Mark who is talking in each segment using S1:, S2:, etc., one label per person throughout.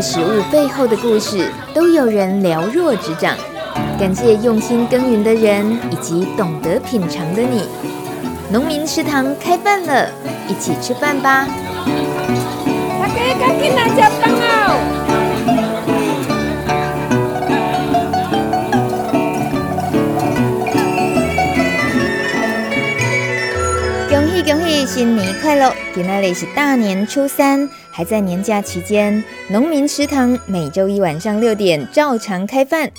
S1: 道食物背后的故事，都有人了若指掌。感谢用心耕耘的人，以及懂得品尝的你。农民食堂开饭了，一起吃饭吧！大家赶紧来吃饭哦！恭喜恭喜，新年快乐！今天呢是大年初三，还在年假期间，农民食堂每周一晚上六点照常开饭。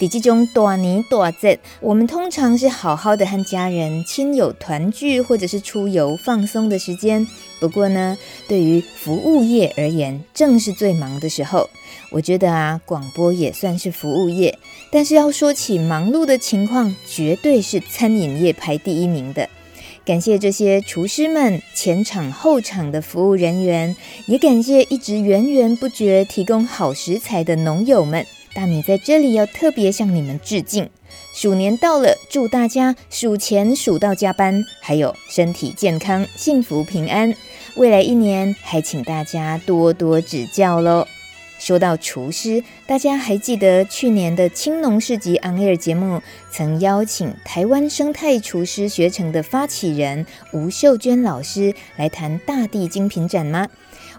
S1: 在这种大年大节，我们通常是好好的和家人、亲友团聚，或者是出游放松的时间。不过呢，对于服务业而言，正是最忙的时候。我觉得啊，广播也算是服务业，但是要说起忙碌的情况，绝对是餐饮业排第一名的。感谢这些厨师们、前场后场的服务人员，也感谢一直源源不绝提供好食材的农友们。大米在这里要特别向你们致敬。鼠年到了，祝大家鼠前鼠到加班，还有身体健康、幸福平安。未来一年还请大家多多指教喽。说到厨师，大家还记得去年的青农市集 On Air 节目曾邀请台湾生态厨师学程的发起人吴秀娟老师来谈大地精品展吗？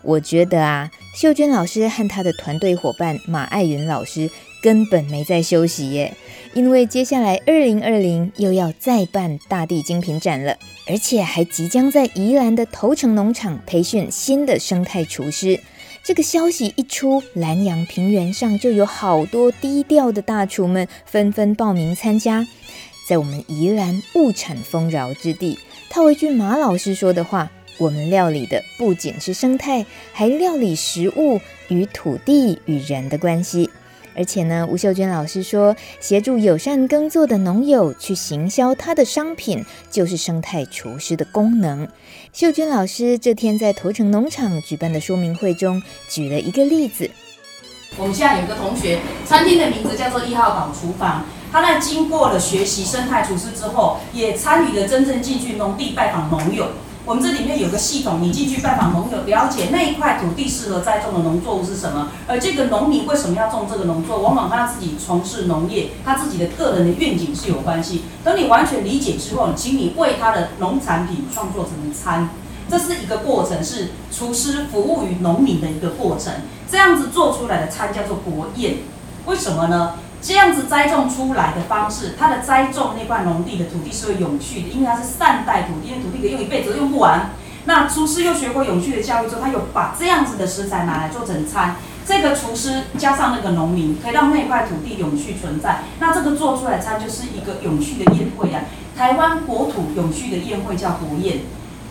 S1: 我觉得啊，秀娟老师和她的团队伙伴马爱云老师根本没在休息耶，因为接下来二零二零又要再办大地精品展了，而且还即将在宜兰的头城农场培训新的生态厨师。这个消息一出，南阳平原上就有好多低调的大厨们纷纷报名参加。在我们宜兰物产丰饶之地，套一句马老师说的话。我们料理的不仅是生态，还料理食物与土地与人的关系。而且呢，吴秀娟老师说，协助友善耕作的农友去行销他的商品，就是生态厨师的功能。秀娟老师这天在头城农场举办的说明会中，举了一个例子。
S2: 我们现在有个同学，餐厅的名字叫做一号岛厨房。他在经过了学习生态厨师之后，也参与了真正进去农地拜访农友。我们这里面有个系统，你进去拜访农友，了解那一块土地适合栽种的农作物是什么，而这个农民为什么要种这个农作物，往往他自己从事农业，他自己的个人的愿景是有关系。等你完全理解之后，请你为他的农产品创作成餐，这是一个过程，是厨师服务于农民的一个过程。这样子做出来的餐叫做国宴，为什么呢？这样子栽种出来的方式，它的栽种那块农地的土地是会永续的，因为它是善待土地，因为土地可以用一辈子都用不完。那厨师又学过永续的教育之后，他有把这样子的食材拿来做成餐。这个厨师加上那个农民，可以让那块土地永续存在。那这个做出来餐就是一个永续的宴会啊！台湾国土永续的宴会叫国宴。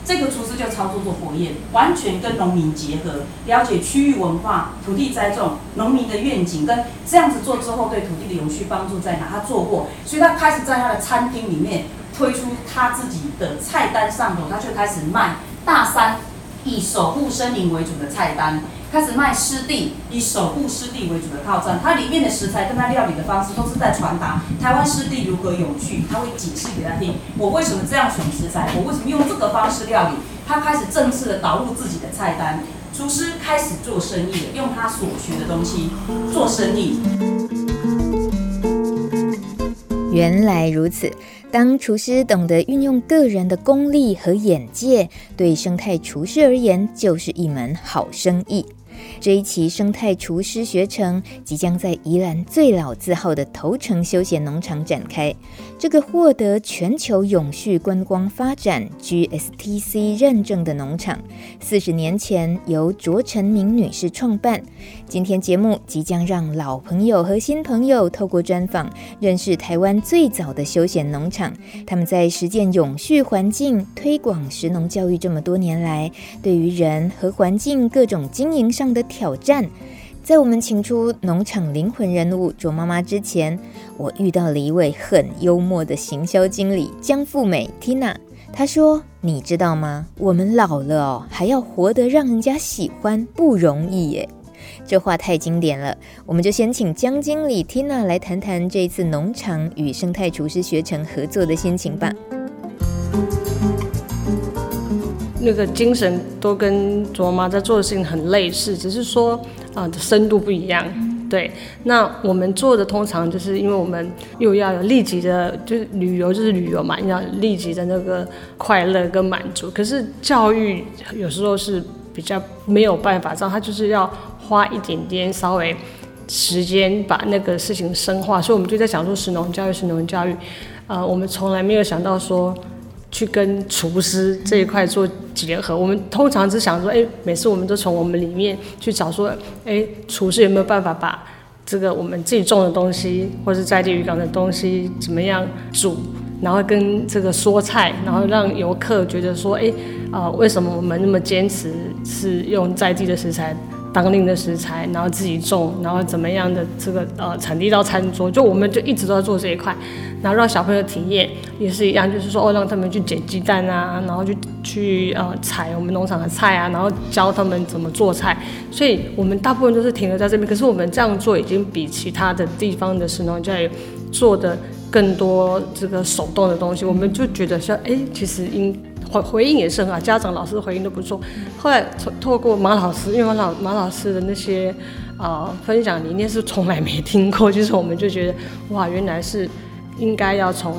S2: 这个厨师就操作做火焰，完全跟农民结合，了解区域文化、土地栽种、农民的愿景，跟这样子做之后对土地的永续帮助在哪？他做过，所以他开始在他的餐厅里面推出他自己的菜单上头，他就开始卖大山以守护森林为主的菜单。开始卖湿地，以守护湿地为主的套餐，它里面的食材跟它料理的方式都是在传达台湾湿地如何有趣，他会解释给他听，我为什么这样选食材，我为什么用这个方式料理，他开始正式的导入自己的菜单，厨师开始做生意，用他所学的东西做生意。
S1: 原来如此。当厨师懂得运用个人的功力和眼界，对生态厨师而言就是一门好生意。这一期生态厨师学程即将在宜兰最老字号的头城休闲农场展开。这个获得全球永续观光发展 GSTC 认证的农场，四十年前由卓成明女士创办。今天节目即将让老朋友和新朋友透过专访认识台湾最早的休闲农场。他们在实践永续环境、推广食农教育这么多年来，对于人和环境各种经营上的挑战。在我们请出农场灵魂人物卓妈妈之前，我遇到了一位很幽默的行销经理江富美 Tina。她说：“你知道吗？我们老了哦，还要活得让人家喜欢，不容易耶。”这话太经典了，我们就先请江经理 Tina 来谈谈这一次农场与生态厨师学成合作的心情吧。
S3: 那个精神都跟卓妈在做的事情很类似，只是说啊、呃、深度不一样。对，那我们做的通常就是因为我们又要有立即的，就是旅游就是旅游嘛，要立即的那个快乐跟满足。可是教育有时候是比较没有办法这样，他就是要花一点点稍微时间把那个事情深化。所以我们就在想说，神农教育，神农教育，呃，我们从来没有想到说。去跟厨师这一块做结合，我们通常只想说，哎，每次我们都从我们里面去找说，哎，厨师有没有办法把这个我们自己种的东西，或是在地渔港的东西怎么样煮，然后跟这个说菜，然后让游客觉得说，哎，啊、为什么我们那么坚持是用在地的食材？当令的食材，然后自己种，然后怎么样的这个呃产地到餐桌，就我们就一直都在做这一块，然后让小朋友体验也是一样，就是说哦让他们去捡鸡蛋啊，然后就去呃采我们农场的菜啊，然后教他们怎么做菜，所以我们大部分都是停留在这边，可是我们这样做已经比其他的地方的食农教育做的更多这个手动的东西，我们就觉得说哎其实应。回回应也是很好，家长老师回应都不错。后来透透过马老师，因为马老马老师的那些、呃、分享理念是从来没听过，就是我们就觉得哇，原来是应该要从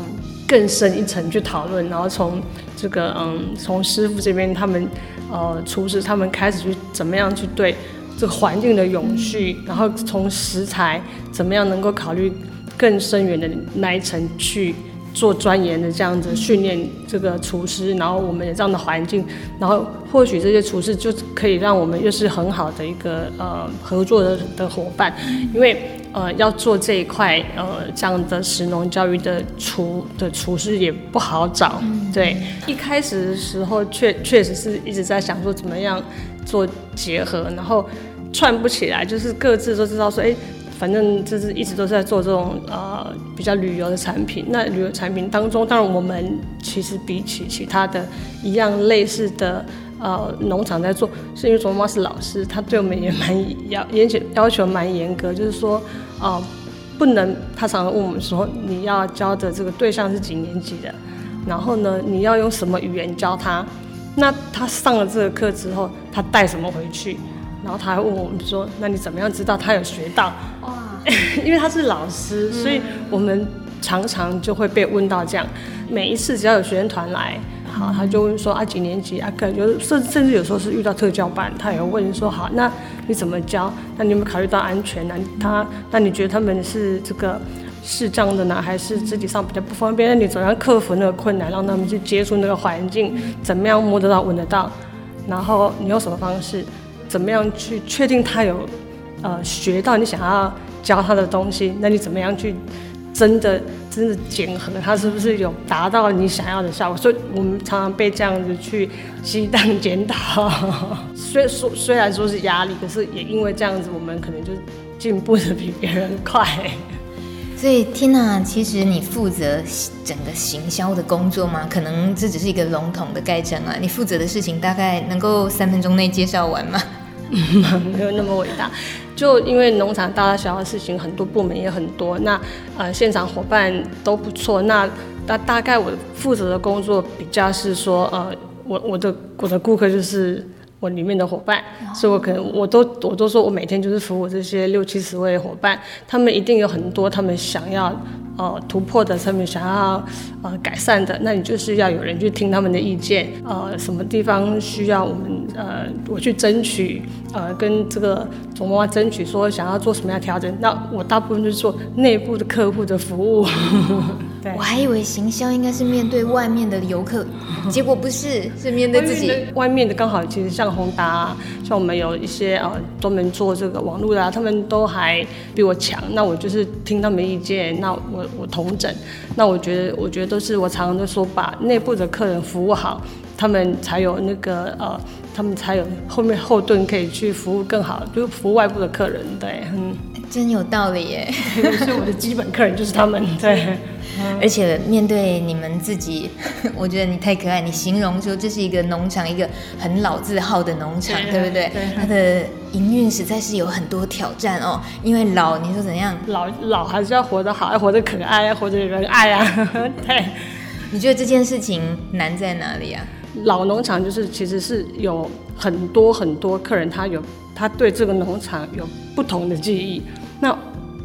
S3: 更深一层去讨论，然后从这个嗯从师傅这边他们呃厨师他们开始去怎么样去对这个环境的永续，然后从食材怎么样能够考虑更深远的那一层去。做钻研的这样子训练这个厨师，然后我们有这样的环境，然后或许这些厨师就可以让我们又是很好的一个呃合作的的伙伴，因为呃要做这一块呃这样的食农教育的厨的厨师也不好找，对，一开始的时候确确实是一直在想说怎么样做结合，然后串不起来，就是各自都知道说哎。反正就是一直都是在做这种呃比较旅游的产品。那旅游产品当中，当然我们其实比起其他的一样类似的呃农场在做，是因为卓妈是老师，她对我们也蛮要严求要求蛮严格，就是说啊、不能，她常常问我们说你要教的这个对象是几年级的，然后呢你要用什么语言教他，那他上了这个课之后，他带什么回去？然后他还问我们说：“那你怎么样知道他有学到？”哇，因为他是老师，所以我们常常就会被问到这样。每一次只要有学生团来，好，他就问说：“啊，几年级啊？”可能就甚甚至有时候是遇到特教班，他也会问说：“好，那你怎么教？那你有没有考虑到安全呢？他那你觉得他们是这个视障的呢，还是肢体上比较不方便？那你怎样克服那个困难，让他们去接触那个环境？怎么样摸得到、闻得到？然后你用什么方式？”怎么样去确定他有，呃，学到你想要教他的东西？那你怎么样去真的真的检核他是不是有达到你想要的效果？所以我们常常被这样子去鸡蛋检讨。虽说虽然说是压力，可是也因为这样子，我们可能就进步的比别人快。
S1: 所以，Tina，其实你负责整个行销的工作吗？可能这只是一个笼统的概称啊。你负责的事情大概能够三分钟内介绍完吗？
S3: 没有那么伟大，就因为农场大大小小的事情很多，部门也很多，那呃现场伙伴都不错，那大大概我负责的工作比较是说，呃我我的我的顾客就是。我里面的伙伴，所以我可能我都我都说我每天就是服务这些六七十位伙伴，他们一定有很多他们想要呃突破的，他们想要呃改善的，那你就是要有人去听他们的意见，呃什么地方需要我们呃我去争取，呃跟这个总妈妈争取说想要做什么样的调整，那我大部分就是做内部的客户的服务。对
S1: 我还以为行销应该是面对外面的游客，结果不是，是面对自己。
S3: 外面的刚好其实像宏达啊，像我们有一些啊专门做这个网络的啊，他们都还比我强。那我就是听他们意见，那我我同整。那我觉得我觉得都是我常常都说，把内部的客人服务好，他们才有那个呃，他们才有后面后盾可以去服务更好，就服务外部的客人。对，嗯，
S1: 真有道理耶。
S3: 所以我的基本客人就是他们。对。
S1: 而且面对你们自己，我觉得你太可爱。你形容说这是一个农场，一个很老字号的农场，对，对不对？对。它的营运实在是有很多挑战哦。因为老，你说怎样？
S3: 老老还是要活得好，要活得可爱，要活得有人爱啊。对。
S1: 你觉得这件事情难在哪里啊？
S3: 老农场就是其实是有很多很多客人，他有他对这个农场有不同的记忆。那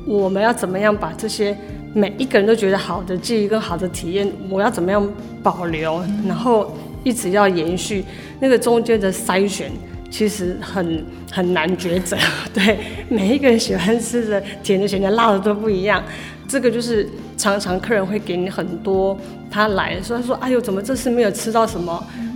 S3: 我们要怎么样把这些每一个人都觉得好的记忆跟好的体验，我要怎么样保留，然后一直要延续？那个中间的筛选其实很很难抉择。对，每一个人喜欢吃的甜的、咸的、辣的都不一样。这个就是常常客人会给你很多，他来的时候他说：“哎呦，怎么这次没有吃到什么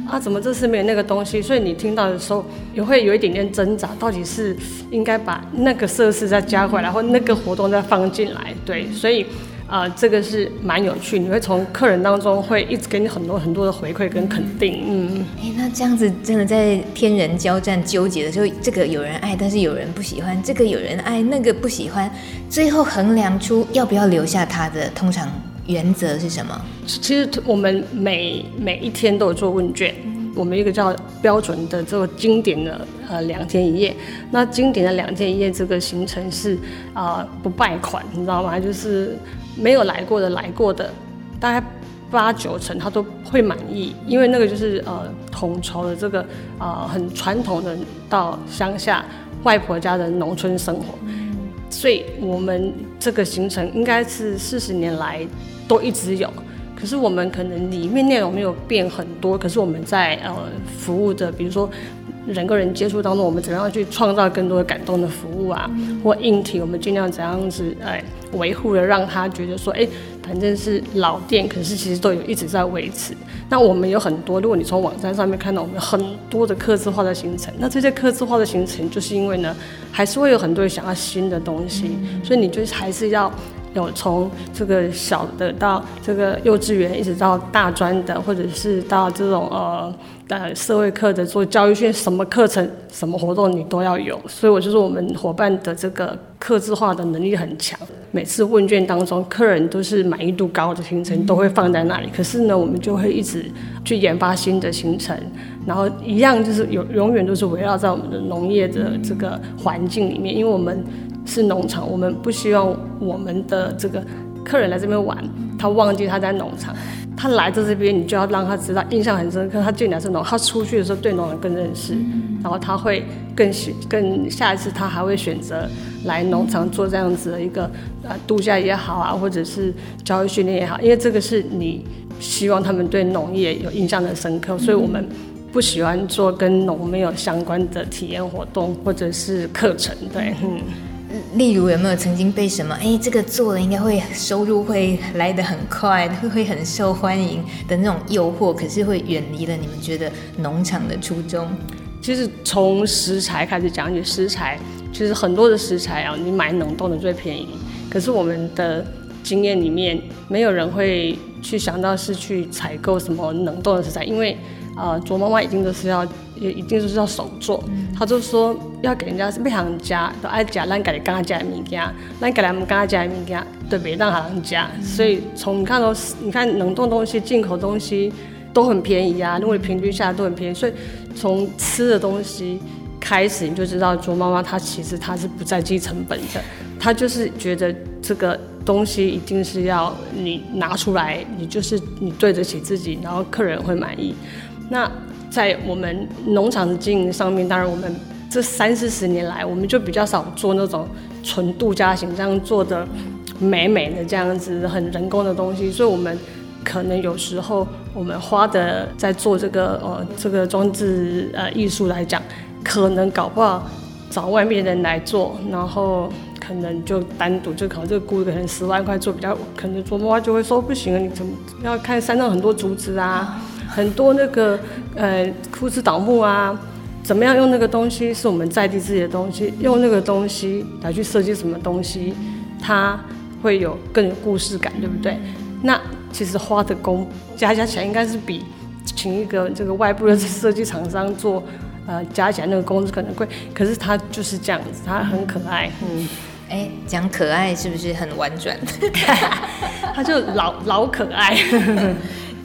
S3: 啊？怎么这次没有那个东西？”所以你听到的时候也会有一点点挣扎，到底是应该把那个设施再加回来，或那个活动再放进来？对，所以。啊、呃，这个是蛮有趣，你会从客人当中会一直给你很多很多的回馈跟肯定，嗯。
S1: 哎，那这样子真的在天人交战纠结的时候，这个有人爱，但是有人不喜欢；这个有人爱，那个不喜欢，最后衡量出要不要留下他的，通常原则是什么？
S3: 其实我们每每一天都有做问卷。我们一个叫标准的这个经典的呃两天一夜，那经典的两天一夜这个行程是啊、呃、不败款，你知道吗？就是没有来过的来过的，大概八九成他都会满意，因为那个就是呃统筹的这个啊、呃、很传统的到乡下外婆家的农村生活，所以我们这个行程应该是四十年来都一直有。可是我们可能里面内容没有变很多，可是我们在呃服务的，比如说人跟人接触当中，我们怎样去创造更多的感动的服务啊，或硬体，我们尽量怎样子哎维护的，让他觉得说，哎，反正是老店，可是其实都有一直在维持。那我们有很多，如果你从网站上面看到我们很多的客制化的行程，那这些客制化的行程，就是因为呢，还是会有很多人想要新的东西，所以你就还是要。有从这个小的到这个幼稚园，一直到大专的，或者是到这种呃呃社会课的做教育训，什么课程、什么活动你都要有。所以我就说我们伙伴的这个客制化的能力很强。每次问卷当中，客人都是满意度高的行程都会放在那里。可是呢，我们就会一直去研发新的行程，然后一样就是永永远都是围绕在我们的农业的这个环境里面，因为我们。是农场，我们不希望我们的这个客人来这边玩，他忘记他在农场。他来到这边，你就要让他知道，印象很深刻。他进来是农，他出去的时候对农场更认识，然后他会更喜更下一次他还会选择来农场做这样子的一个呃度假也好啊，或者是教育训练也好，因为这个是你希望他们对农业有印象的深刻，所以我们不喜欢做跟农没有相关的体验活动或者是课程，对，嗯。
S1: 例如有没有曾经被什么？哎，这个做了应该会收入会来得很快，会会很受欢迎的那种诱惑，可是会远离了你们觉得农场的初衷。
S3: 其实从食材开始讲起，食材其实很多的食材啊，你买冷冻的最便宜。可是我们的经验里面，没有人会去想到是去采购什么冷冻的食材，因为。呃，卓妈妈一定都是要，也一定就是要手做。他就说要给人家是不想加，都爱加咱家里刚加的物件，咱家里们刚加的物件，对别让他人加。所以从你看到，你看冷冻东西、进口东西都很便宜啊，因为平均下来都很便宜。所以从吃的东西开始，你就知道卓妈妈她其实她是不在计成本的，她就是觉得这个东西一定是要你拿出来，你就是你对得起自己，然后客人会满意。那在我们农场的经营上面，当然我们这三四十年来，我们就比较少做那种纯度假型这样做的美美的这样子很人工的东西，所以我们可能有时候我们花的在做这个呃这个装置呃艺术来讲，可能搞不好找外面人来做，然后可能就单独就可能这个顾可能十万块做比较，可能做的话就会说不行啊，你怎么要看山上很多竹子啊。很多那个呃枯枝倒木啊，怎么样用那个东西是我们在地自己的东西，用那个东西来去设计什么东西，它会有更有故事感，对不对？那其实花的工加加起来应该是比请一个这个外部的设计厂商做，呃加起来那个工资可能贵，可是它就是这样子，它很可爱，嗯，
S1: 哎，讲可爱是不是很婉转？
S3: 它就老老可爱。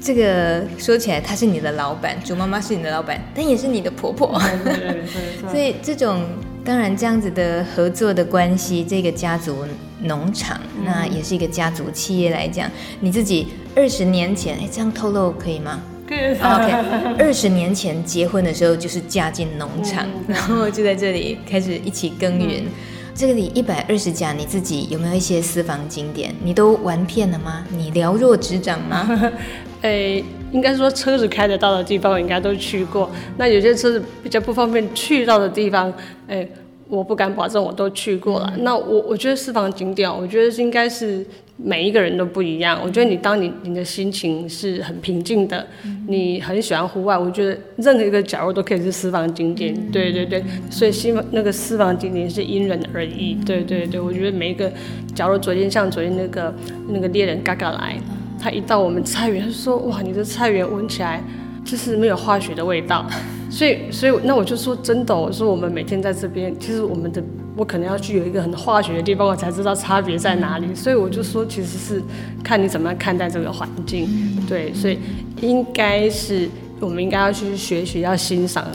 S1: 这个说起来，她是你的老板，猪妈妈是你的老板，但也是你的婆婆。对对对，所以这种当然这样子的合作的关系，这个家族农场，那也是一个家族企业来讲，你自己二十年前，哎，这样透露可以吗？
S3: 对
S1: ，OK。二十年前结婚的时候就是嫁进农场，
S3: 嗯、
S1: 然后就在这里开始一起耕耘。嗯、这里一百二十家，你自己有没有一些私房景点？你都玩遍了吗？你了若指掌吗？
S3: 诶，应该说车子开得到的地方，我应该都去过。那有些车子比较不方便去到的地方，诶。我不敢保证我都去过了。嗯、那我我觉得私房景点，我觉得应该是每一个人都不一样。我觉得你当你你的心情是很平静的，嗯、你很喜欢户外，我觉得任何一个角落都可以是私房景点。嗯、对对对，所以希望那个私房景点是因人而异。嗯、对对对，我觉得每一个角落，昨天像昨天那个那个猎人嘎嘎来，他一到我们菜园，说哇，你的菜园闻起来就是没有化学的味道。所以，所以那我就说真的，我说我们每天在这边，其实我们的我可能要去有一个很化学的地方，我才知道差别在哪里。所以我就说，其实是看你怎么样看待这个环境，对，所以应该是我们应该要去学习，要欣赏，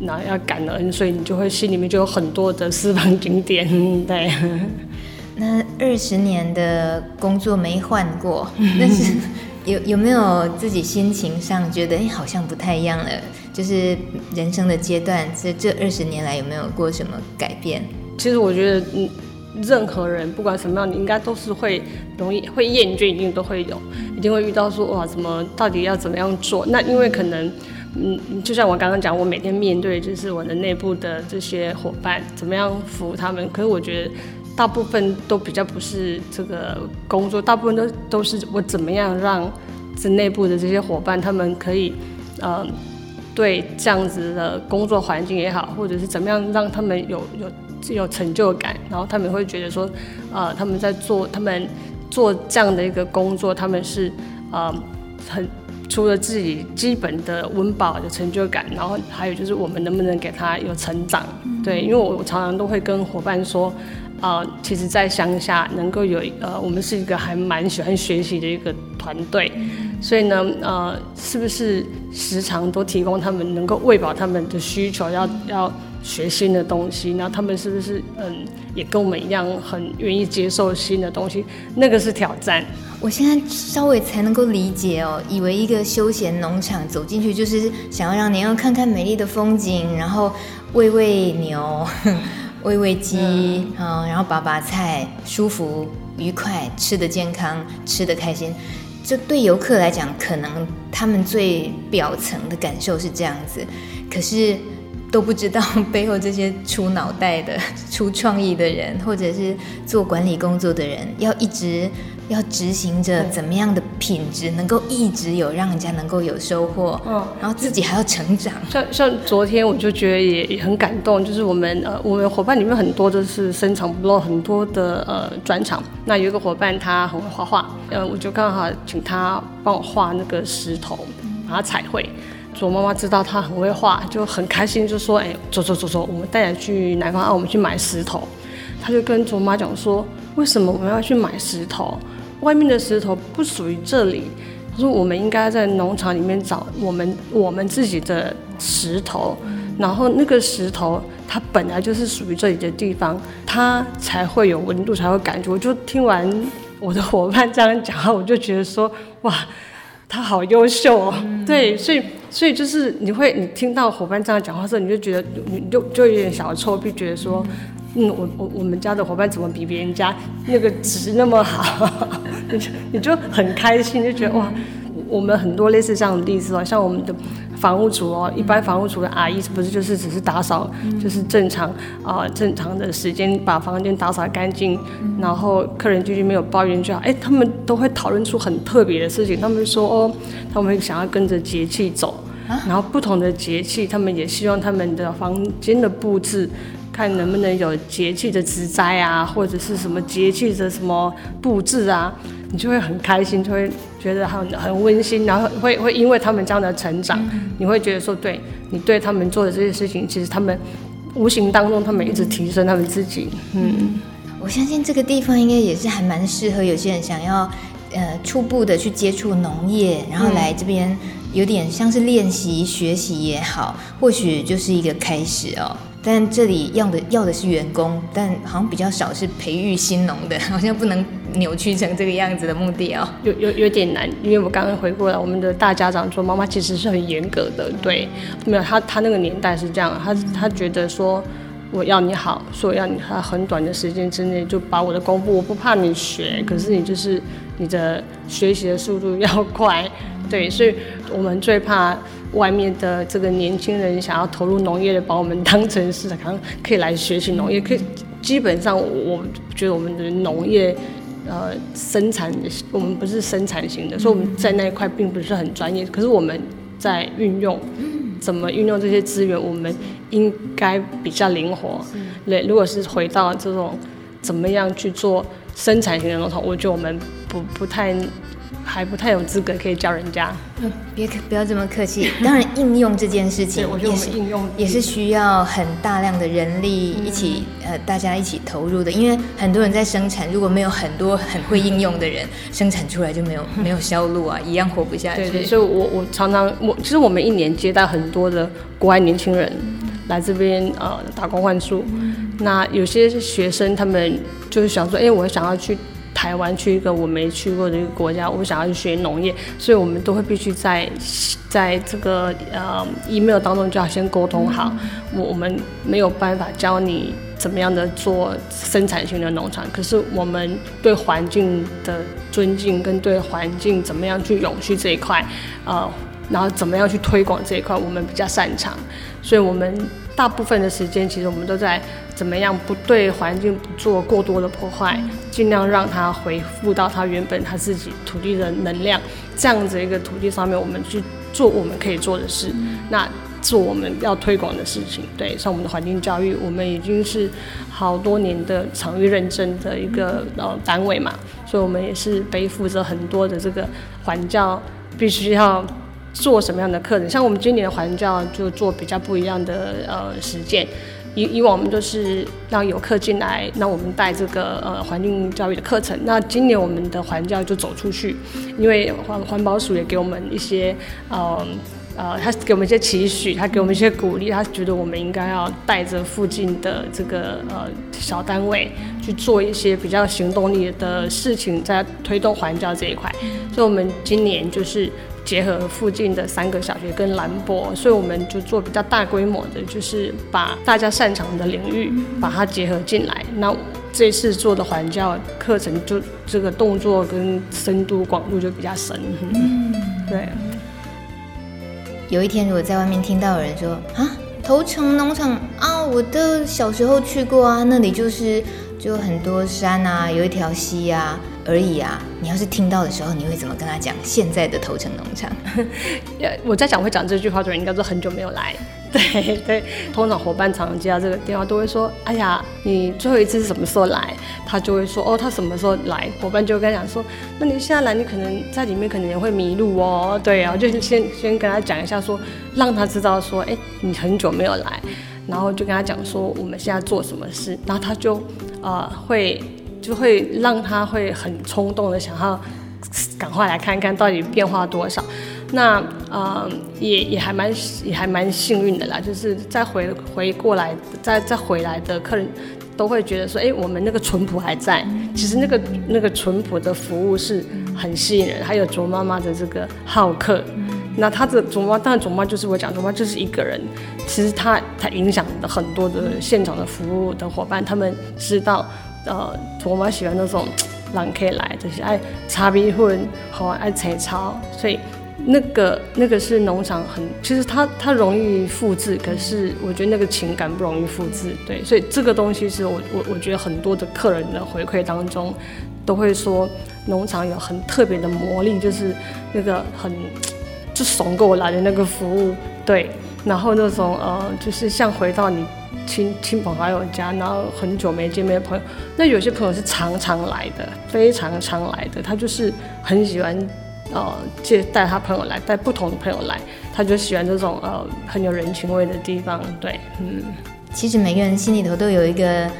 S3: 然后要感恩，所以你就会心里面就有很多的私房景点，对。
S1: 那二十年的工作没换过，但是 有有没有自己心情上觉得，哎，好像不太一样了？就是人生的阶段，这这二十年来有没有过什么改变？
S3: 其实我觉得，嗯，任何人不管什么样，你应该都是会容易会厌倦，一定都会有，一定会遇到说哇，怎么到底要怎么样做？那因为可能，嗯，就像我刚刚讲，我每天面对就是我的内部的这些伙伴，怎么样服务他们？可是我觉得大部分都比较不是这个工作，大部分都都是我怎么样让这内部的这些伙伴他们可以，呃。对这样子的工作环境也好，或者是怎么样让他们有有有成就感，然后他们会觉得说，呃，他们在做他们做这样的一个工作，他们是呃很除了自己基本的温饱的成就感，然后还有就是我们能不能给他有成长？对，因为我我常常都会跟伙伴说。啊、呃，其实，在乡下能够有呃，我们是一个还蛮喜欢学习的一个团队，所以呢，呃，是不是时常都提供他们能够喂饱他们的需求，要要学新的东西？那他们是不是嗯，也跟我们一样很愿意接受新的东西？那个是挑战。
S1: 我现在稍微才能够理解哦，以为一个休闲农场走进去就是想要让你要看看美丽的风景，然后喂喂牛。喂喂鸡，嗯，然后拔拔菜，舒服愉快，吃得健康，吃得开心。这对游客来讲，可能他们最表层的感受是这样子，可是都不知道背后这些出脑袋的、出创意的人，或者是做管理工作的人，要一直。要执行着怎么样的品质，能够一直有让人家能够有收获，嗯，然后自己还要成长。
S3: 像像昨天我就觉得也也很感动，就是我们呃我们伙伴里面很多都是深藏不露很多的呃专长。那有一个伙伴他很会画画，呃我就刚好请他帮我画那个石头，把它彩绘。卓妈妈知道他很会画，就很开心，就说哎走走走走，我们带你去南方澳，我们去买石头。他就跟卓妈讲说，为什么我们要去买石头？外面的石头不属于这里，他说我们应该在农场里面找我们我们自己的石头，然后那个石头它本来就是属于这里的地方，它才会有温度，才会感觉。我就听完我的伙伴这样讲，我就觉得说哇，他好优秀哦。嗯、对，所以所以就是你会你听到伙伴这样讲话的时候，你就觉得你就就有点小臭屁，觉得说。嗯，我我我们家的伙伴怎么比别人家那个值那么好？你就你就很开心，就觉得哇，我们很多类似这样的例子哦，像我们的房屋组哦，一般房屋组的阿姨不是就是只是打扫，就是正常啊、呃、正常的时间把房间打扫干净，然后客人进去没有抱怨就好。哎，他们都会讨论出很特别的事情，他们说哦，他们想要跟着节气走，然后不同的节气，他们也希望他们的房间的布置。看能不能有节气的植栽啊，或者是什么节气的什么布置啊，你就会很开心，就会觉得很很温馨，然后会会因为他们这样的成长，嗯、你会觉得说，对你对他们做的这些事情，其实他们无形当中他们一直提升他们自己。嗯，
S1: 我相信这个地方应该也是还蛮适合有些人想要呃初步的去接触农业，然后来这边有点像是练习学习也好，或许就是一个开始哦。但这里要的要的是员工，但好像比较少是培育新农的，好像不能扭曲成这个样子的目的哦。
S3: 有有有点难，因为我刚刚回过来，我们的大家长说妈妈其实是很严格的，对，没有他他那个年代是这样，他他觉得说。我要你好，所以要你他很短的时间之内就把我的功夫，我不怕你学，可是你就是你的学习的速度要快，对，所以我们最怕外面的这个年轻人想要投入农业的，把我们当成是可能可以来学习农业，可以基本上我觉得我们的农业呃生产，我们不是生产型的，所以我们在那一块并不是很专业，可是我们在运用。怎么运用这些资源？我们应该比较灵活。对，如果是回到这种怎么样去做生产型的农场，我觉得我们不不太。还不太有资格可以教人家。
S1: 嗯，别不要这么客气。当然，应用这件事情，
S3: 我觉得我们应用
S1: 也是需要很大量的人力一起，嗯、呃，大家一起投入的。因为很多人在生产，如果没有很多很会应用的人，生产出来就没有没有销路啊，一样活不下去。
S3: 对，对，所以我我常常我其实我们一年接待很多的国外年轻人来这边呃打工换宿。那有些学生他们就是想说，哎，我想要去。台湾去一个我没去过的一个国家，我想要去学农业，所以我们都会必须在在这个呃 email 当中就要先沟通好。我我们没有办法教你怎么样的做生产型的农场，可是我们对环境的尊敬跟对环境怎么样去永续这一块，呃，然后怎么样去推广这一块，我们比较擅长，所以我们大部分的时间其实我们都在。怎么样不对环境不做过多的破坏，尽量让它恢复到它原本它自己土地的能量，这样子一个土地上面，我们去做我们可以做的事，那做我们要推广的事情。对，像我们的环境教育，我们已经是好多年的场域认证的一个呃单位嘛，所以我们也是背负着很多的这个环教，必须要做什么样的课程。像我们今年的环教就做比较不一样的呃实践。以以往我们都是让游客进来，那我们带这个呃环境教育的课程。那今年我们的环教就走出去，因为环环保署也给我们一些呃呃，他给我们一些期许，他给我们一些鼓励，他觉得我们应该要带着附近的这个呃小单位去做一些比较行动力的事情，在推动环教这一块。所以我们今年就是。结合附近的三个小学跟兰博，所以我们就做比较大规模的，就是把大家擅长的领域把它结合进来。那这次做的环教课程，就这个动作跟深度广度就比较深。嗯，对。
S1: 有一天，如果在外面听到有人说啊，头城农场啊，我的小时候去过啊，那里就是就很多山啊，有一条溪啊。而已啊！你要是听到的时候，你会怎么跟他讲现在的头城农场？
S3: 我在讲会讲这句话的人，应该是很久没有来。对 对，通常伙伴常常接到这个电话，都会说：“哎呀，你最后一次是什么时候来？”他就会说：“哦，他什么时候来？”伙伴就会跟他讲说：“那你现在来，你可能在里面可能也会迷路哦。”对啊，就是先先跟他讲一下说，说让他知道说：“哎，你很久没有来。”然后就跟他讲说我们现在做什么事，然后他就呃会。就会让他会很冲动的想要赶快来看看到底变化多少。那呃也也还蛮也还蛮幸运的啦，就是再回回过来再再回来的客人都会觉得说，哎，我们那个淳朴还在。其实那个那个淳朴的服务是很吸引人，还有卓妈妈的这个好客。那他的卓妈，当然卓妈就是我讲卓妈就是一个人，其实他他影响了很多的现场的服务的伙伴，他们知道。呃，我蛮喜欢那种人可以来，就是爱擦米粉，好爱采草，所以那个那个是农场很，其实它它容易复制，可是我觉得那个情感不容易复制，对，所以这个东西是我我我觉得很多的客人的回馈当中都会说，农场有很特别的魔力，就是那个很就怂过来的那个服务，对，然后那种呃，就是像回到你。亲亲朋好友家，然后很久没见面的朋友，那有些朋友是常常来的，非常常来的，他就是很喜欢，呃，接带他朋友来，带不同的朋友来，他就喜欢这种呃很有人情味的地方，对，嗯。
S1: 其实每个人心里头都有一个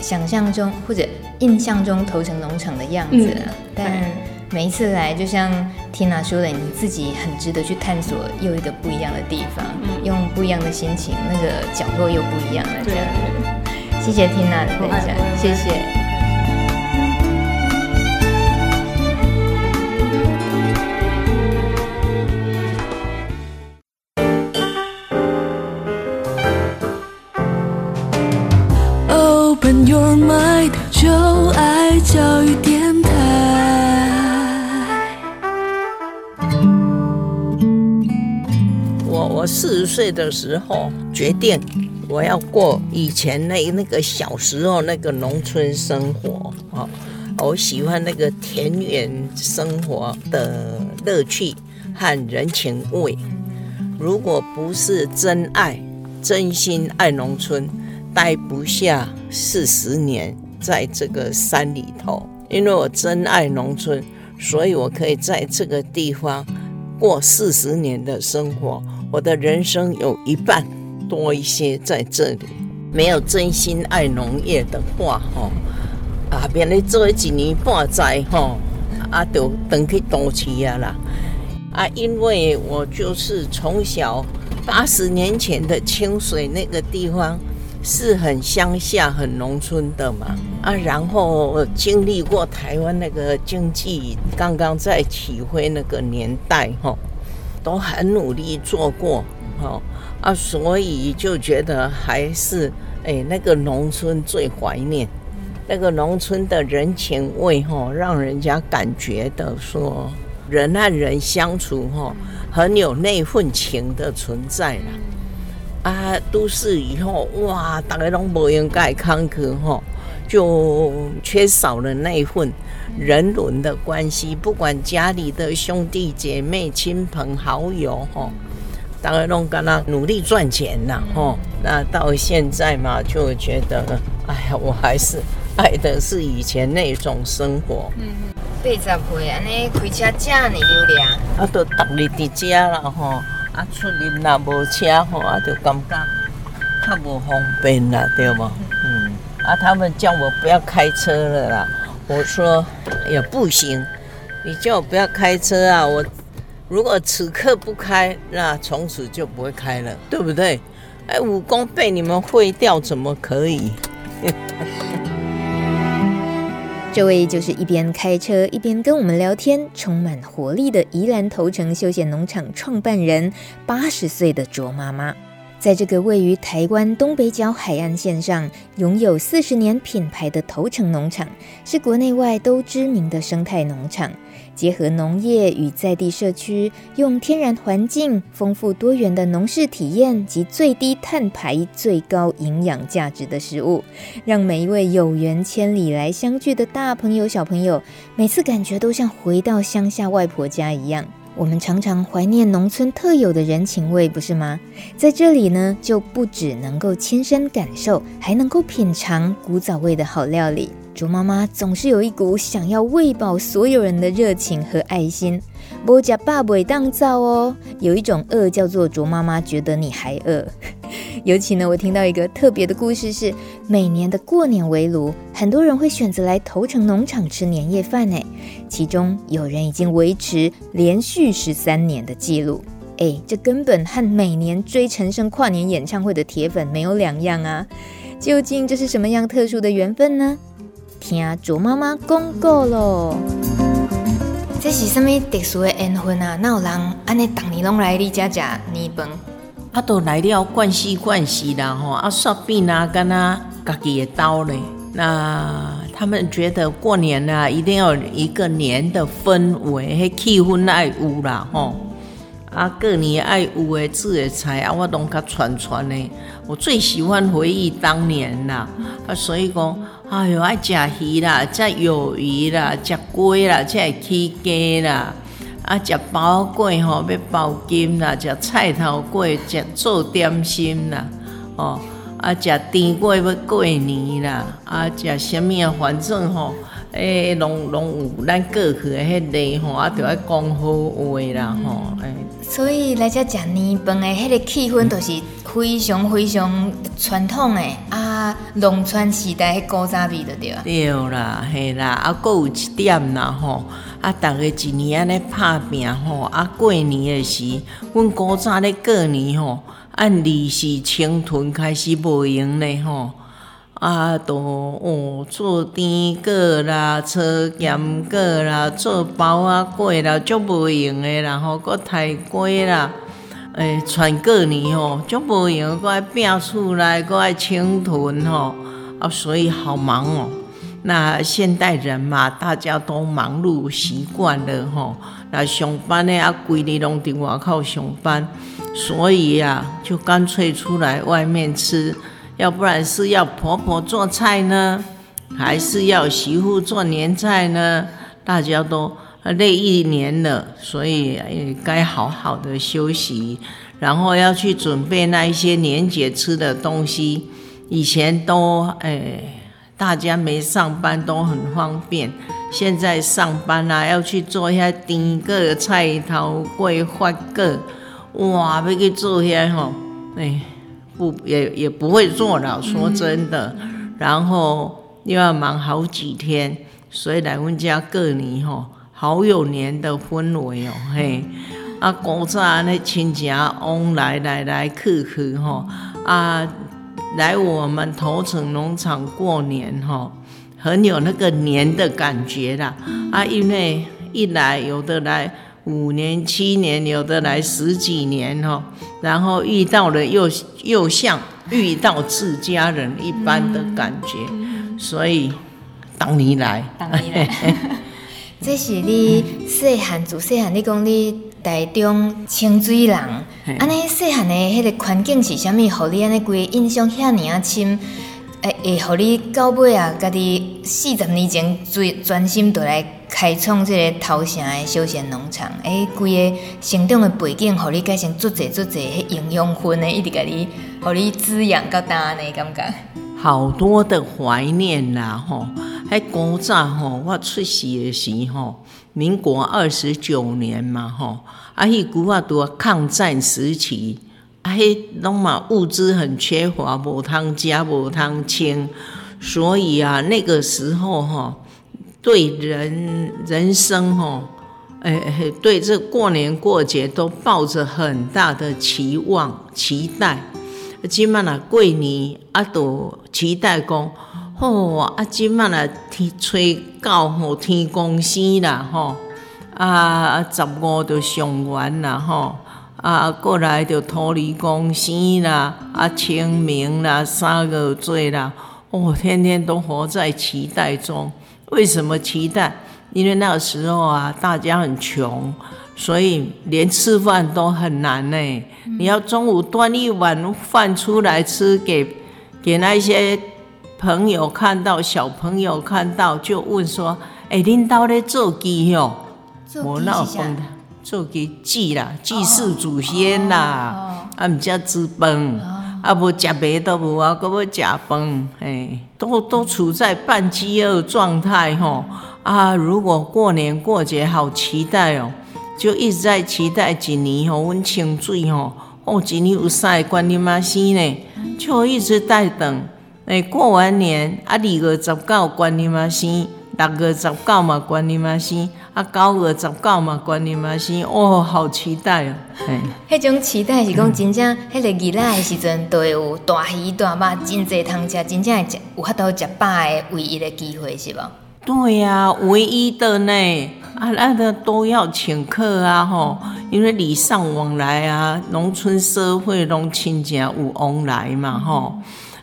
S1: 想象中或者印象中头城农场的样子，嗯、但每一次来，就像 Tina 说的，你自己很值得去探索又一个不一样的地方，嗯、用不一样的心情，那个角落又不一样了。这样，谢谢 Tina 的分享，
S4: 谢谢。岁的时候决定，我要过以前那那个小时候那个农村生活啊！我喜欢那个田园生活的乐趣和人情味。如果不是真爱、真心爱农村，待不下四十年在这个山里头。因为我真爱农村，所以我可以在这个地方过四十年的生活。我的人生有一半多一些在这里，没有真心爱农业的话，吼，啊，别来做一年半载，吼，啊，就等去都市啊啦，啊，因为我就是从小八十年前的清水那个地方是很乡下、很农村的嘛，啊，然后经历过台湾那个经济刚刚在起飞那个年代，吼。都很努力做过，哦啊，所以就觉得还是哎，那个农村最怀念，那个农村的人情味，哈，让人家感觉的说人和人相处，哈，很有那份情的存在了。啊，都市以后哇，大家都不应该坎坷，哈，就缺少了那一份。人伦的关系，不管家里的兄弟姐妹、亲朋好友，吼，大家都跟他努力赚钱呐，吼。那到现在嘛，就觉得，哎呀，我还是爱的是以前那种生活。嗯，
S1: 八十岁安尼开车这么流量，
S4: 啊，都独立在家了，吼，啊，出入那无车，吼，啊，就感觉较无方便啦，对吗？嗯，啊，他们叫我不要开车了啦。我说也不行，你叫我不要开车啊！我如果此刻不开，那从此就不会开了，对不对？哎，武功被你们废掉，怎么可以？
S1: 这位就是一边开车一边跟我们聊天，充满活力的宜兰头城休闲农场创办人，八十岁的卓妈妈。在这个位于台湾东北角海岸线上，拥有四十年品牌的头城农场，是国内外都知名的生态农场，结合农业与在地社区，用天然环境、丰富多元的农事体验及最低碳排、最高营养价值的食物，让每一位有缘千里来相聚的大朋友、小朋友，每次感觉都像回到乡下外婆家一样。我们常常怀念农村特有的人情味，不是吗？在这里呢，就不只能够亲身感受，还能够品尝古早味的好料理。卓妈妈总是有一股想要喂饱所有人的热情和爱心。不吃饱袂当造哦，有一种饿叫做卓妈妈觉得你还饿。尤其呢，我听到一个特别的故事是，每年的过年围炉，很多人会选择来头城农场吃年夜饭呢。其中有人已经维持连续十三年的记录，哎，这根本和每年追陈升跨年演唱会的铁粉没有两样啊！究竟这是什么样特殊的缘分呢？听卓妈妈公告喽。这是什么特殊的缘分啊？哪有人安尼当年拢来你家吃年饭？
S4: 啊，都来了惯习惯习啦吼，啊，煞变啊，跟他家己的刀嘞。那他们觉得过年啊，一定要一个年的氛围，迄气氛爱有啦吼。啊，过年爱有诶煮诶菜啊，我拢较传传嘞。我最喜欢回忆当年啦，啊，所以讲，哎哟，爱食鱼啦，食有鱼啦，食龟啦，才会起鸡啦。啊，食包粿吼，要包金啦；食菜头粿，食做点心啦。哦，啊，食甜粿要过年啦。啊，食啥物啊？反正吼，诶，拢拢有咱过去诶迄个吼，啊，着爱讲好话啦吼。诶，
S1: 所以来遮食年饭的，迄个气氛都是非常非常传统诶。啊，农村时代迄古早味的对。
S4: 对啦，嘿啦，啊，阁有一点啦吼。啊，逐个一年安尼拍拼吼，啊，过年诶时，阮古早咧过年吼，按二四青屯开始无闲咧吼，啊，都哦做甜粿啦，炒咸粿啦，做包仔粿啦，足无闲诶啦吼，搁抬粿啦，诶，传过年吼，足无闲，搁爱拼厝内，搁爱青屯吼，啊，所以好忙哦。那现代人嘛，大家都忙碌习惯了吼。那上班呢，啊，规日拢伫外口上班，所以呀、啊，就干脆出来外面吃。要不然是要婆婆做菜呢，还是要媳妇做年菜呢？大家都累一年了，所以也该好好的休息，然后要去准备那一些年节吃的东西。以前都哎。大家没上班都很方便，现在上班啦、啊，要去做一下甜粿、菜头粿、发粿，哇，要去做些吼，哎，不也也不会做了，说真的，然后又要忙好几天，所以来阮家过年吼，好有年的氛围哦，嘿，啊，古早那亲戚往来来来去去吼，啊。来我们头城农场过年哈，很有那个年的感觉啦啊！因为一来有的来五年、七年，有的来十几年哈，然后遇到了又又像遇到自家人一般的感觉，所以当你来，当你来，
S1: 这是你细汉做细汉，你讲你。台中清水人，安尼细汉的迄个环境是啥物？互你安尼规个印象遐尼啊深，会会互你到尾啊，家己四十年前最专心倒来开创即个头城的休闲农场，诶，规个成长的背景，互你改成足侪足侪迄营养分的，一直甲你，互你滋养到大呢，感觉
S4: 好多的怀念啦，吼，迄古早吼，我出世的时候。民国二十九年嘛，吼，啊，迄古啊拄啊抗战时期，啊，迄拢嘛物资很缺乏，无通食，无通穿，所以啊，那个时候哈，对人人生吼，诶、欸，对这过年过节都抱着很大的期望、期待。今嘛啦过年啊，都期待讲。吼啊！即满啊，天吹到吼天公司啦，吼啊！十五就上元啦，吼啊！过来就土地公生啦，啊清明啦，三个节啦，哦，天天都活在期待中。为什么期待？因为那个时候啊，大家很穷，所以连吃饭都很难呢。你要中午端一碗饭出来吃，给给那些。朋友看到，小朋友看到就问说：“哎、欸，恁兜咧做鸡哦？无闹风的，做鸡祭啦，祭祀祖先啦，啊，毋才煮饭，啊，无食饭都无啊，搁要食饭，哎，都都处在半饥饿状态吼。啊，如果过年过节好期待哦，就一直在期待一年吼，阮清水吼，哦，一年有三个观音妈生呢，就一直在等。”诶，过完年啊，二月十九观音妈生，六月十九嘛观音妈生，啊九月十九嘛观音妈生，哦，好期待哦！
S1: 诶，迄种期待是讲真正，迄个日来的时阵都会有大鱼大肉，真济通食，真正食有法度食饱的唯一的机会是无？
S4: 对呀、啊，唯一的呢，啊，那个都要请客啊，吼，因为礼尚往来啊，农村社会拢亲戚有往来嘛，吼。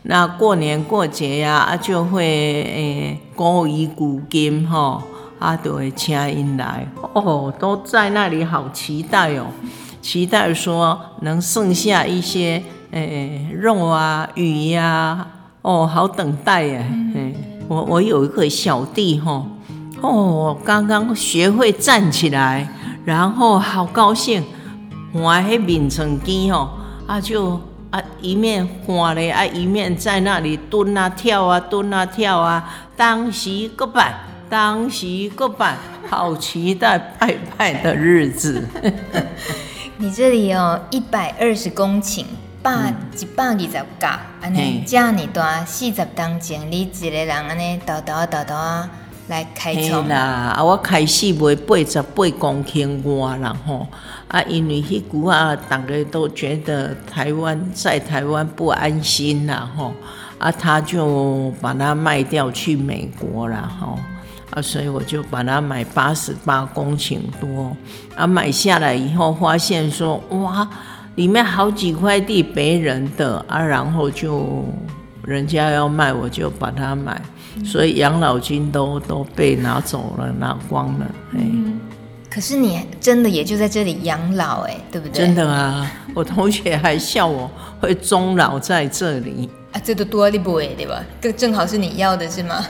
S4: 那过年过节呀，啊就会诶，过一古今吼，啊都会请因来。哦，都在那里好期待哦，期待说能剩下一些诶肉啊鱼呀、啊，哦好等待耶，嗯，我我有一个小弟吼，哦刚刚学会站起来，然后好高兴，我还面成机吼，啊就。啊，一面看咧，啊，一面在那里蹲啊跳啊蹲啊跳啊，当时个办，当时个办，好期待拜拜的日子。
S1: 你这里有一百二十公顷，百一百二十甲，安尼这么大，四十当前，你一个人安尼叨叨叨叨啊。来开创。
S4: 啦，啊，我开始卖八十八公顷外啦吼，啊，因为迄句啊，大家都觉得台湾在台湾不安心啦吼，啊，他就把它卖掉去美国了吼，啊，所以我就把它买八十八公顷多，啊，买下来以后发现说哇。里面好几块地别人的啊，然后就人家要卖，我就把它买，所以养老金都都被拿走了，拿光了。哎、
S1: 可是你真的也就在这里养老，哎，对不对？
S4: 真的啊，我同学还笑我 会终老在这里。
S1: 啊，这都多的不哎对吧？这正好是你要的是吗？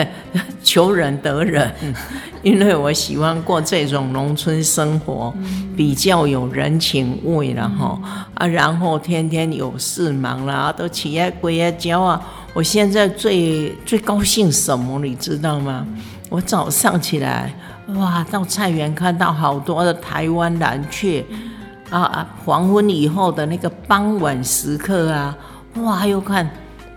S4: 求人得人，因为我喜欢过这种农村生活，比较有人情味了哈。啊，然后天天有事忙啦，都起来归啊叫啊。我现在最最高兴什么，你知道吗？我早上起来，哇，到菜园看到好多的台湾蓝雀，啊啊，黄昏以后的那个傍晚时刻啊。哇！又看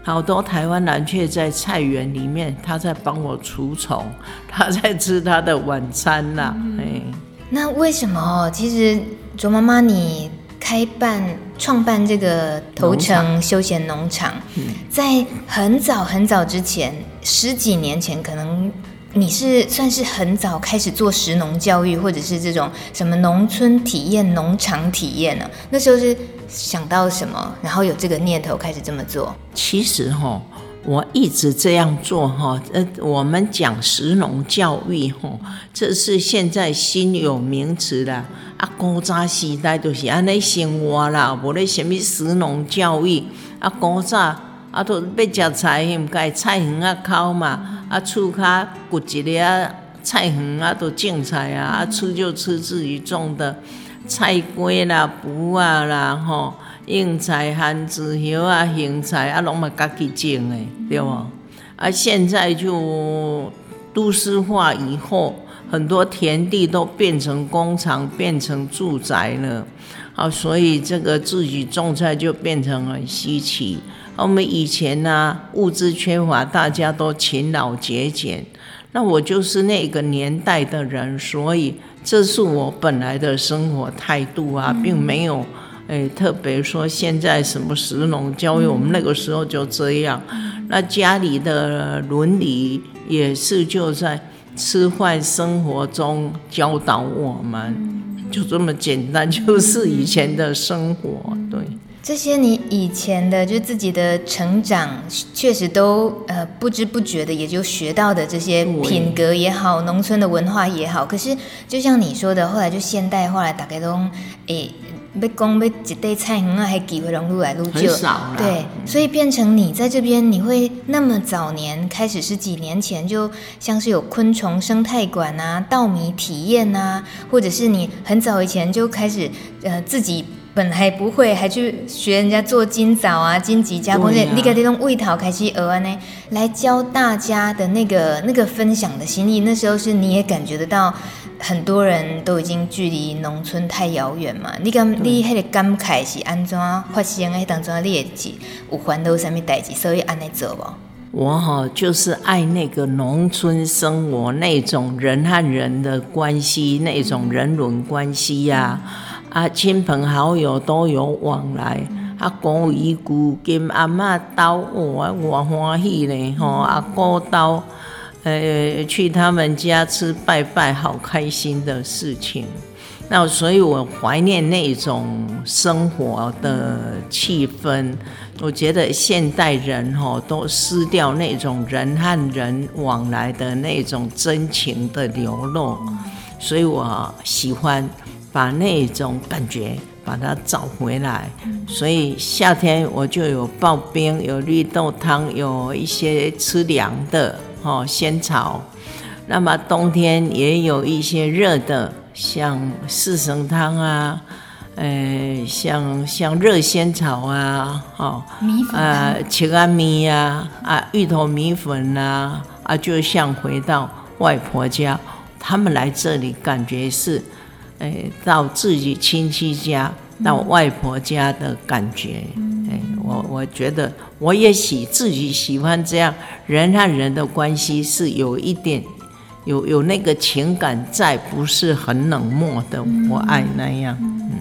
S4: 好多台湾蓝雀在菜园里面，它在帮我除虫，它在吃它的晚餐呐。哎、嗯，
S1: 那为什么？其实卓妈妈，你开办创办这个头城休闲农场，嗯、在很早很早之前，十几年前，可能你是算是很早开始做食农教育，或者是这种什么农村体验、农场体验呢？那时候是。想到什么，然后有这个念头开始这么做。
S4: 其实哈，我一直这样做哈。呃，我们讲食农教育哈，这是现在新有名词啦。啊，古早时代都是安尼生活啦，无咧什么食农教育。啊，古早啊，都要食菜，唔该菜园啊口嘛。啊，厝骹掘一个啊菜园啊，都种菜啊。啊，吃就吃自己种的。菜瓜啦、卜啊啦、吼应菜、番薯叶啊、芹菜啊，拢嘛家己种的，对不？啊，现在就都市化以后，很多田地都变成工厂，变成住宅了。啊，所以这个自己种菜就变成很稀奇。我们以前呢、啊，物资缺乏，大家都勤劳节俭。那我就是那个年代的人，所以。这是我本来的生活态度啊，并没有，诶，特别说现在什么食农教育，我们那个时候就这样。那家里的伦理也是就在吃饭生活中教导我们，就这么简单，就是以前的生活，对。
S1: 这些你以前的就自己的成长，确实都呃不知不觉的也就学到的这些品格也好，农村的文化也好。可是就像你说的，后来就现代化了，大概都诶被讲被一堆菜园啊，还机会拢愈来愈少，对，所以变成你在这边，你会那么早年开始是几年前，就像是有昆虫生态馆啊、稻米体验啊，或者是你很早以前就开始呃自己。本来不会，还去学人家做金枣啊、荆棘加工，那个这种味桃开始学呢，来教大家的那个那个分享的心意。那时候是你也感觉得到，很多人都已经距离农村太遥远嘛。你感你迄个感慨是安怎发生的？当中你也是有烦恼什么代志，所以安尼做不？
S4: 我哈就是爱那个农村生活那种人和人的关系，那种人伦关系呀、啊。啊，亲朋好友都有往来，啊，公姨姑跟阿嬷到我我欢喜呢吼，阿哥到，呃，去他们家吃拜拜，好开心的事情。那所以我怀念那种生活的气氛。我觉得现代人吼都失掉那种人和人往来的那种真情的流露，所以我喜欢。把那种感觉把它找回来，所以夏天我就有刨冰，有绿豆汤，有一些吃凉的哦，仙草。那么冬天也有一些热的，像四神汤啊，呃，像像热仙草啊，哦，米粉啊，切安米呀，啊，芋头米粉啊，啊，就像回到外婆家，他们来这里感觉是。哎，到自己亲戚家，到外婆家的感觉，哎，我我觉得我也喜自己喜欢这样，人和人的关系是有一点有有那个情感在，不是很冷漠的我爱那样。嗯，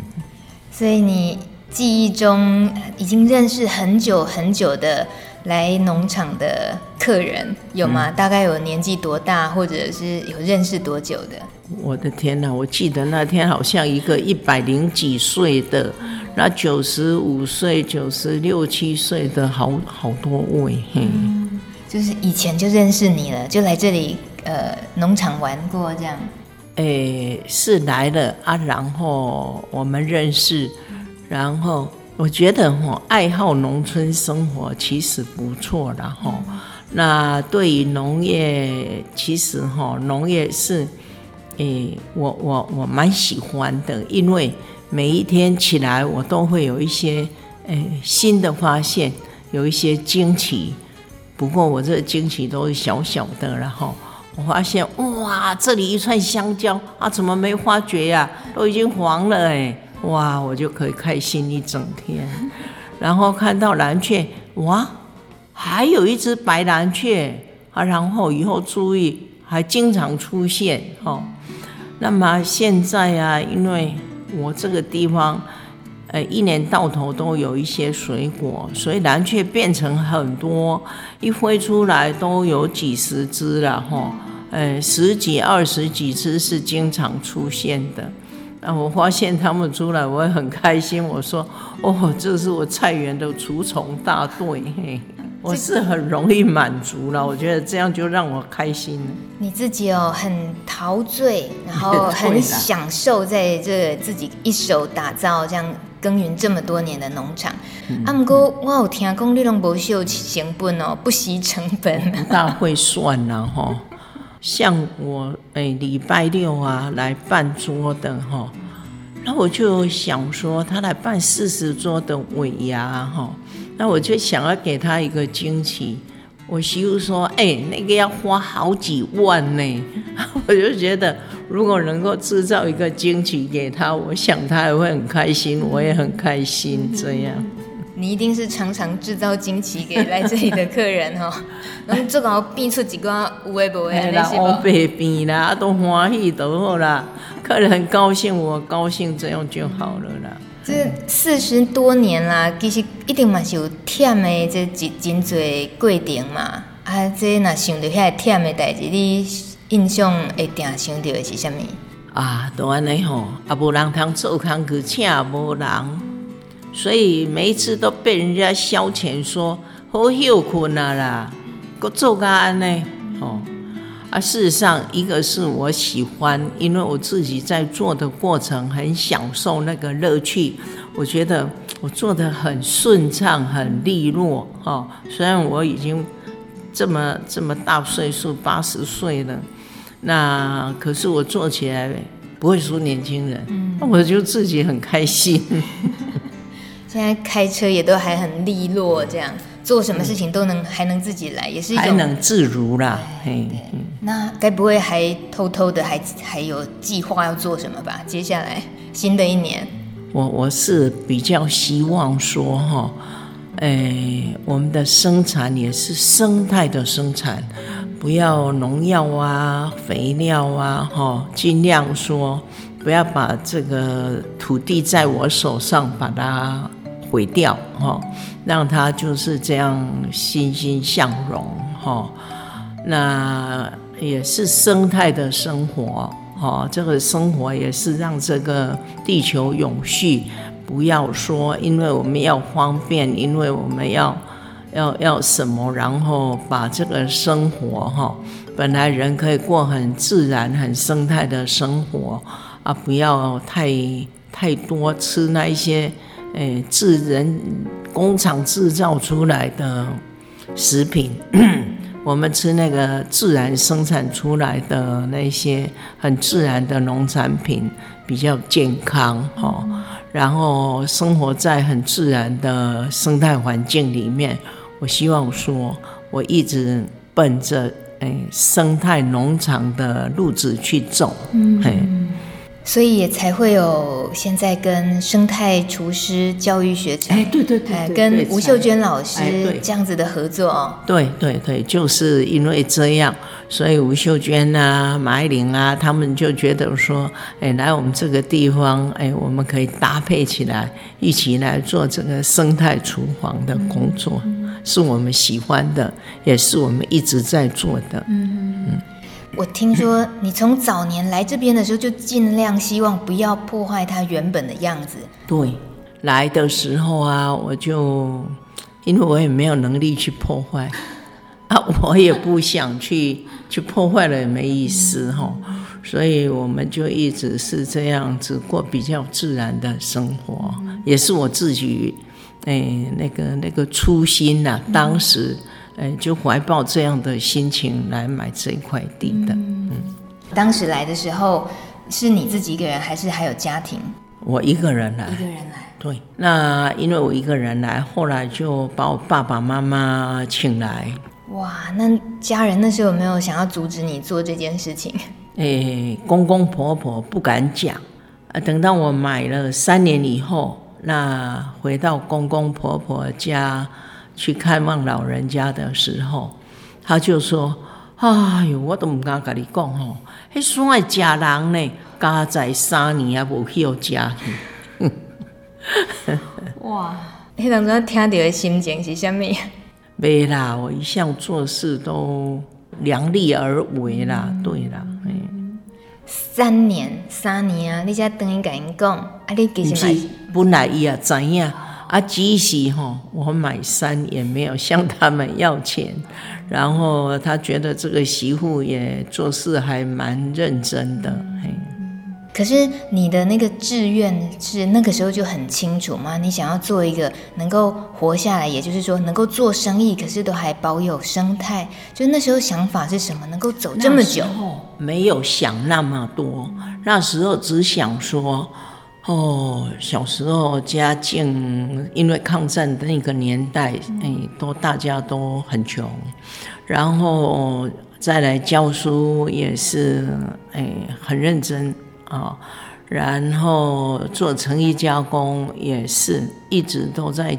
S1: 所以你记忆中已经认识很久很久的来农场的客人有吗？嗯、大概有年纪多大，或者是有认识多久的？
S4: 我的天哪！我记得那天好像一个一百零几岁的，那九十五岁、九十六七岁的好好多位。嗯，
S1: 就是以前就认识你了，就来这里。呃，农场玩过这样，
S4: 诶，是来了啊，然后我们认识，然后我觉得哈，爱好农村生活其实不错的哈。那对于农业，其实哈，农业是，诶，我我我蛮喜欢的，因为每一天起来，我都会有一些诶新的发现，有一些惊奇。不过我这惊奇都是小小的，然后。我发现哇，这里一串香蕉啊，怎么没发觉呀？都已经黄了哎！哇，我就可以开心一整天。然后看到蓝雀，哇，还有一只白蓝雀啊。然后以后注意，还经常出现哦。那么现在啊，因为我这个地方，呃，一年到头都有一些水果，所以蓝雀变成很多，一飞出来都有几十只了哈。呃，十几、二十几只是经常出现的。那我发现他们出来，我也很开心。我说：“哦，这是我菜园的除虫大队。”嘿，我是很容易满足了。我觉得这样就让我开心了。
S1: 你自己哦，很陶醉，然后 很享受在这自己一手打造这样耕耘这么多年的农场。啊，不过我有听讲你拢不惜成本哦，不惜成本。
S4: 不 大会算呐，哈。像我诶，礼拜六啊来办桌的哈，那我就想说他来办四十桌的尾牙哈，那我就想要给他一个惊喜。我媳妇说，哎，那个要花好几万呢，我就觉得如果能够制造一个惊喜给他，我想他也会很开心，我也很开心这样。
S1: 你一定是常常制造惊喜给来这里的客人哈，然后这个变出几个有诶无诶那些吗？
S4: 白变啦，都欢喜都好啦，客人很高兴，我高兴，这样就好了啦。
S1: 这四十多年啦，其实一定嘛是有忝的这真真济过程嘛。啊，这若想到遐忝的代志，你印象会定想到的是啥物？
S4: 啊，都安尼吼，啊无人通做工去请无人。所以每一次都被人家消遣说好休困啊啦，搁做个安呢，哦，啊，事实上一个是我喜欢，因为我自己在做的过程很享受那个乐趣，我觉得我做的很顺畅，很利落，哦，虽然我已经这么这么大岁数，八十岁了，那可是我做起来不会输年轻人，那我就自己很开心。
S1: 现在开车也都还很利落，这样做什么事情都能还能自己来，也是一种
S4: 还能自如啦。嘿，
S1: 那该不会还偷偷的还还有计划要做什么吧？接下来新的一年，
S4: 我我是比较希望说哈，哎，我们的生产也是生态的生产，不要农药啊、肥料啊，哈，尽量说不要把这个土地在我手上把它。毁掉哈，让它就是这样欣欣向荣哈。那也是生态的生活哈，这个生活也是让这个地球永续。不要说因为我们要方便，因为我们要要要什么，然后把这个生活哈，本来人可以过很自然、很生态的生活啊，不要太太多吃那一些。哎，自人工厂制造出来的食品，我们吃那个自然生产出来的那些很自然的农产品比较健康哈。然后生活在很自然的生态环境里面，我希望说，我一直奔着哎生态农场的路子去走。嗯，嘿。
S1: 所以也才会有现在跟生态厨师教育学程，
S4: 哎，对对对，
S1: 哎，跟吴秀娟老师这样子的合作哦。
S4: 对对对，就是因为这样，所以吴秀娟啊、马爱玲啊，他们就觉得说，哎，来我们这个地方，哎，我们可以搭配起来，一起来做这个生态厨房的工作，嗯、是我们喜欢的，也是我们一直在做的。嗯嗯。
S1: 我听说你从早年来这边的时候，就尽量希望不要破坏它原本的样子。
S4: 对，来的时候啊，我就因为我也没有能力去破坏 啊，我也不想去去破坏了也没意思哈，所以我们就一直是这样子过比较自然的生活，也是我自己哎那个那个初心呐、啊，当时。哎，就怀抱这样的心情来买这一块地的。嗯，
S1: 当时来的时候是你自己一个人，还是还有家庭？
S4: 我一个人来。
S1: 一个人来。
S4: 对，那因为我一个人来，后来就把我爸爸妈妈请来。
S1: 哇，那家人那时候有没有想要阻止你做这件事情？
S4: 哎，公公婆婆不敢讲。啊，等到我买了三年以后，那回到公公婆婆家。去看望老人家的时候，他就说：“哎呦，我都唔敢跟你讲吼，迄山的食人呢，家在三年也无去有家去。”
S1: 哇，迄当阵听到的心情是啥物？
S4: 没啦，我一向做事都量力而为啦，嗯、对啦，嗯。
S1: 三年，三年啊，你才等于跟因讲，啊，你其实
S4: 本来伊也知影。啊，即使哈，我买山也没有向他们要钱，然后他觉得这个媳妇也做事还蛮认真的，嘿。
S1: 可是你的那个志愿是那个时候就很清楚吗？你想要做一个能够活下来，也就是说能够做生意，可是都还保有生态。就那时候想法是什么？能够走这么久？
S4: 没有想那么多，那时候只想说。哦，小时候家境因为抗战的那个年代，哎，都大家都很穷，然后再来教书也是哎很认真啊，哦，然后做成衣加工也是一直都在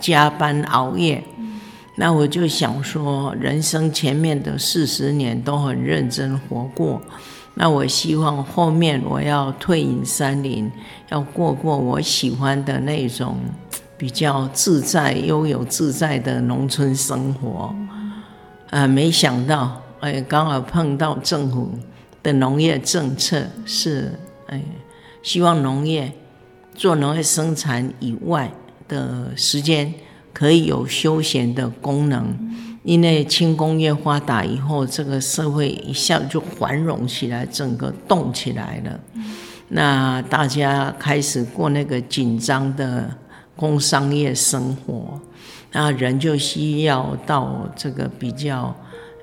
S4: 加班熬夜，那我就想说，人生前面的四十年都很认真活过。那我希望后面我要退隐山林，要过过我喜欢的那种比较自在、悠游自在的农村生活。啊，没想到哎，刚好碰到政府的农业政策是哎，希望农业做农业生产以外的时间可以有休闲的功能。因为轻工业发达以后，这个社会一下就繁荣起来，整个动起来了。那大家开始过那个紧张的工商业生活，那人就需要到这个比较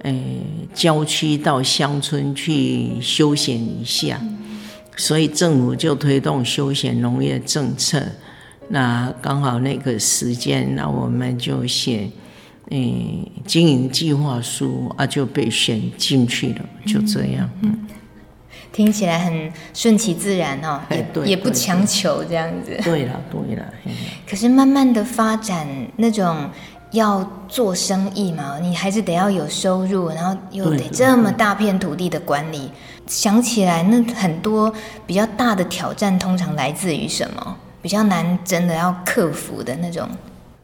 S4: 诶郊区到乡村去休闲一下，所以政府就推动休闲农业政策。那刚好那个时间，那我们就写。嗯，经营计划书啊就被选进去了，就这样。嗯，
S1: 听起来很顺其自然哦，也也不强求这样子。
S4: 对了，对了。
S1: 可是慢慢的发展，那种要做生意嘛，你还是得要有收入，然后又得这么大片土地的管理。想起来，那很多比较大的挑战，通常来自于什么？比较难，真的要克服的那种。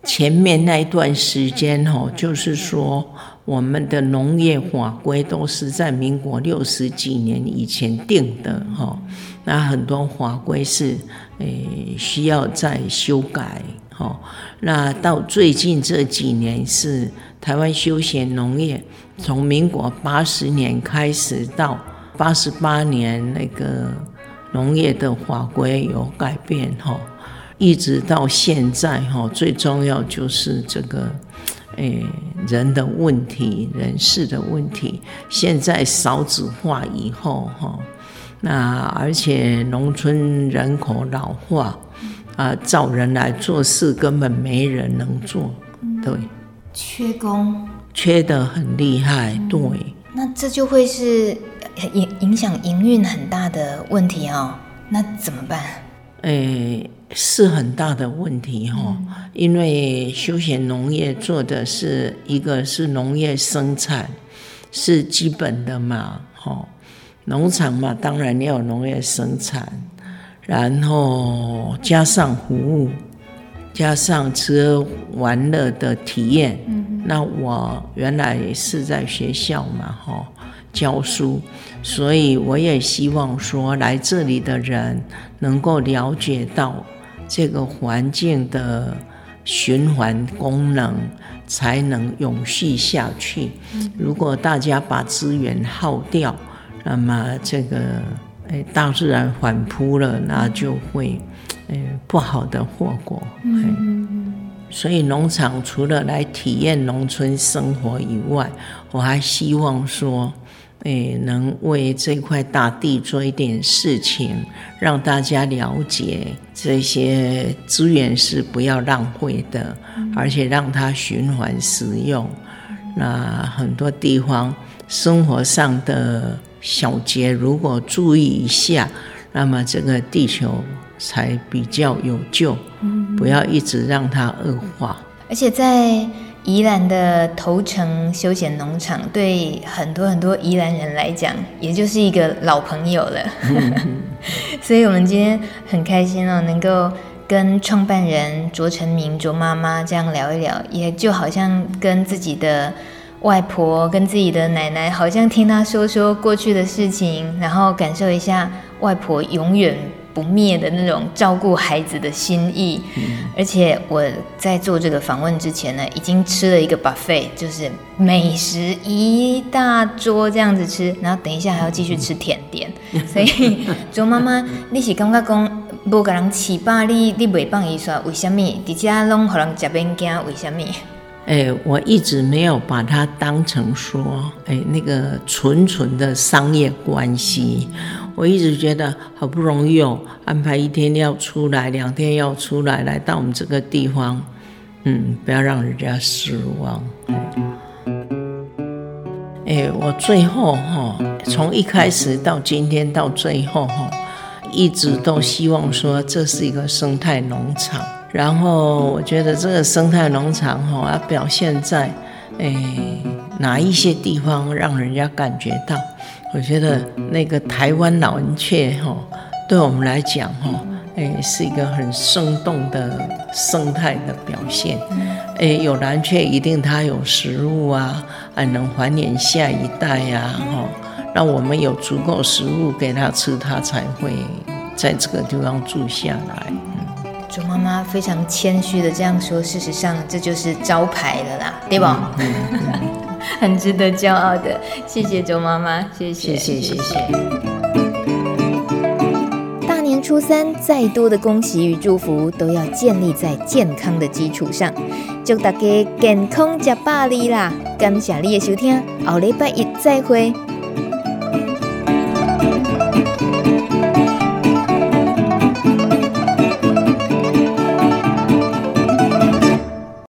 S4: 前面那一段时间，哦，就是说我们的农业法规都是在民国六十几年以前定的，哈，那很多法规是诶需要再修改，哈，那到最近这几年是台湾休闲农业，从民国八十年开始到八十八年那个农业的法规有改变，哈。一直到现在哈，最重要就是这个，诶，人的问题，人事的问题。现在少子化以后哈，那而且农村人口老化，啊，找人来做事根本没人能做，对，
S1: 缺工，
S4: 缺的很厉害，对。
S1: 那这就会是影影响营运很大的问题哦。那怎么办？
S4: 诶，是很大的问题哈，嗯、因为休闲农业做的是一个是农业生产，是基本的嘛，哈，农场嘛，当然要有农业生产，然后加上服务，加上吃喝玩乐的体验。嗯，那我原来是在学校嘛，哈。教书，所以我也希望说，来这里的人能够了解到这个环境的循环功能，才能永续下去。如果大家把资源耗掉，那么这个诶大自然反扑了，那就会诶不好的后果嗯。所以农场除了来体验农村生活以外，我还希望说。诶，能为这块大地做一点事情，让大家了解这些资源是不要浪费的，而且让它循环使用。那很多地方生活上的小节，如果注意一下，那么这个地球才比较有救。不要一直让它恶化。
S1: 而且在。宜兰的头城休闲农场对很多很多宜兰人来讲，也就是一个老朋友了。所以，我们今天很开心哦，能够跟创办人卓成明卓妈妈这样聊一聊，也就好像跟自己的外婆、跟自己的奶奶，好像听她说说过去的事情，然后感受一下外婆永远。不灭的那种照顾孩子的心意，嗯、而且我在做这个访问之前呢，已经吃了一个 buffet，就是美食一大桌这样子吃，然后等一下还要继续吃甜点。嗯、所以卓妈妈，你是感觉讲无给人吃饱，你你袂放伊说为什么？底下拢可能食免惊，为什么？
S4: 哎，我一直没有把它当成说，哎，那个纯纯的商业关系。我一直觉得好不容易哦，安排一天要出来，两天要出来，来到我们这个地方，嗯，不要让人家失望。哎，我最后哈，从一开始到今天到最后哈，一直都希望说这是一个生态农场。然后我觉得这个生态农场哈，要表现在哎哪一些地方，让人家感觉到。我觉得那个台湾老人雀哈，对我们来讲哈，哎，是一个很生动的生态的表现。哎，有蓝雀一定它有食物啊，还能繁衍下一代呀，哈，让我们有足够食物给它吃，它才会在这个地方住下来。
S1: 卓妈妈非常谦虚的这样说，事实上这就是招牌了啦，对吧？嗯嗯嗯很值得骄傲的，谢谢周妈妈，谢谢谢谢谢谢。大年初三，再多的恭喜与祝福都要建立在健康的基础上，祝大家健康吃百里啦！感谢你的收听，后礼拜一再会。